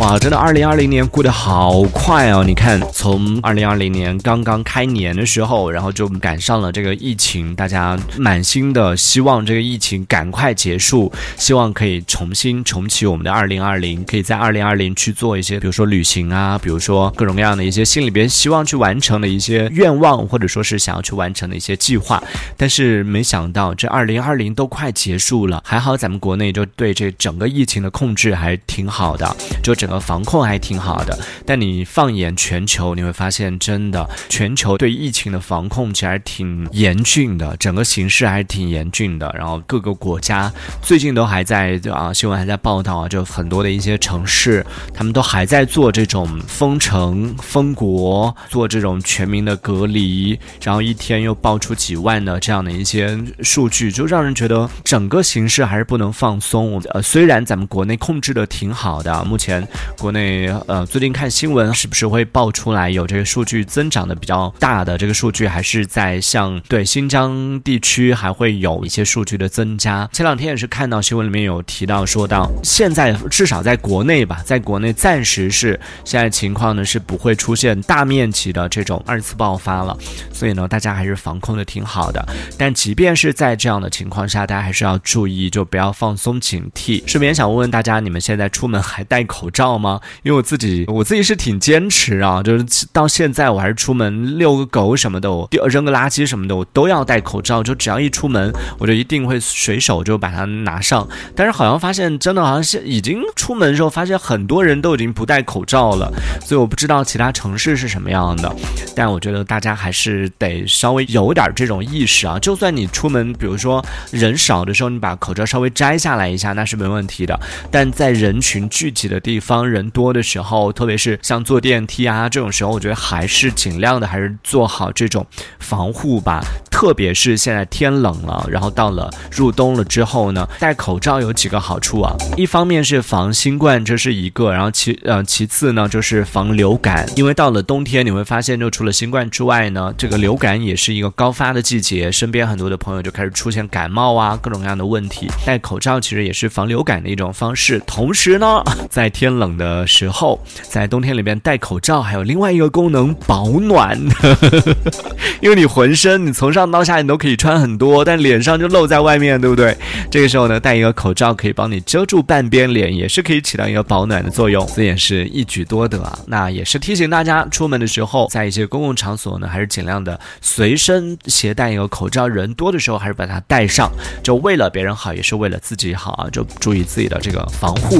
哇，真的，二零二零年过得好快哦！你看，从二零二零年刚刚开年的时候，然后就赶上了这个疫情，大家满心的希望这个疫情赶快结束，希望可以重新重启我们的二零二零，可以在二零二零去做一些，比如说旅行啊，比如说各种各样的一些心里边希望去完成的一些愿望，或者说是想要去完成的一些计划。但是没想到，这二零二零都快结束了，还好咱们国内就对这整个疫情的控制还挺好的，就整。防控还挺好的，但你放眼全球，你会发现，真的全球对疫情的防控其实还挺严峻的，整个形势还是挺严峻的。然后各个国家最近都还在啊，新闻还在报道啊，就很多的一些城市，他们都还在做这种封城、封国，做这种全民的隔离，然后一天又爆出几万的这样的一些数据，就让人觉得整个形势还是不能放松。呃，虽然咱们国内控制的挺好的，目前。国内呃，最近看新闻是不是会爆出来有这个数据增长的比较大的这个数据，还是在像对新疆地区还会有一些数据的增加？前两天也是看到新闻里面有提到说到，现在至少在国内吧，在国内暂时是现在情况呢是不会出现大面积的这种二次爆发了，所以呢大家还是防控的挺好的。但即便是在这样的情况下，大家还是要注意，就不要放松警惕。顺便想问问大家，你们现在出门还戴口罩？吗？因为我自己，我自己是挺坚持啊，就是到现在我还是出门遛个狗什么的，我扔个垃圾什么的，我都要戴口罩。就只要一出门，我就一定会随手就把它拿上。但是好像发现，真的好像是已经出门的时候，发现很多人都已经不戴口罩了。所以我不知道其他城市是什么样的，但我觉得大家还是得稍微有点这种意识啊。就算你出门，比如说人少的时候，你把口罩稍微摘下来一下，那是没问题的。但在人群聚集的地方，方人多的时候，特别是像坐电梯啊这种时候，我觉得还是尽量的，还是做好这种防护吧。特别是现在天冷了，然后到了入冬了之后呢，戴口罩有几个好处啊。一方面是防新冠，这是一个；然后其呃其次呢就是防流感，因为到了冬天你会发现，就除了新冠之外呢，这个流感也是一个高发的季节，身边很多的朋友就开始出现感冒啊各种各样的问题。戴口罩其实也是防流感的一种方式。同时呢，在天冷的时候，在冬天里面戴口罩还有另外一个功能，保暖。因为你浑身你从上。到下你都可以穿很多，但脸上就露在外面，对不对？这个时候呢，戴一个口罩可以帮你遮住半边脸，也是可以起到一个保暖的作用，这也是一举多得啊。那也是提醒大家，出门的时候，在一些公共场所呢，还是尽量的随身携带一个口罩，人多的时候还是把它戴上，就为了别人好，也是为了自己好啊，就注意自己的这个防护。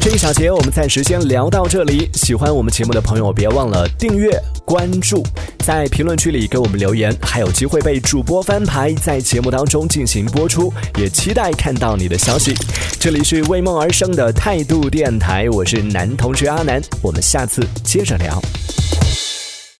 这一小节我们暂时先聊到这里，喜欢我们节目的朋友别忘了订阅关注，在评论区里给我们留言，还有机会被。主播翻牌在节目当中进行播出，也期待看到你的消息。这里是为梦而生的态度电台，我是男同学阿南，我们下次接着聊。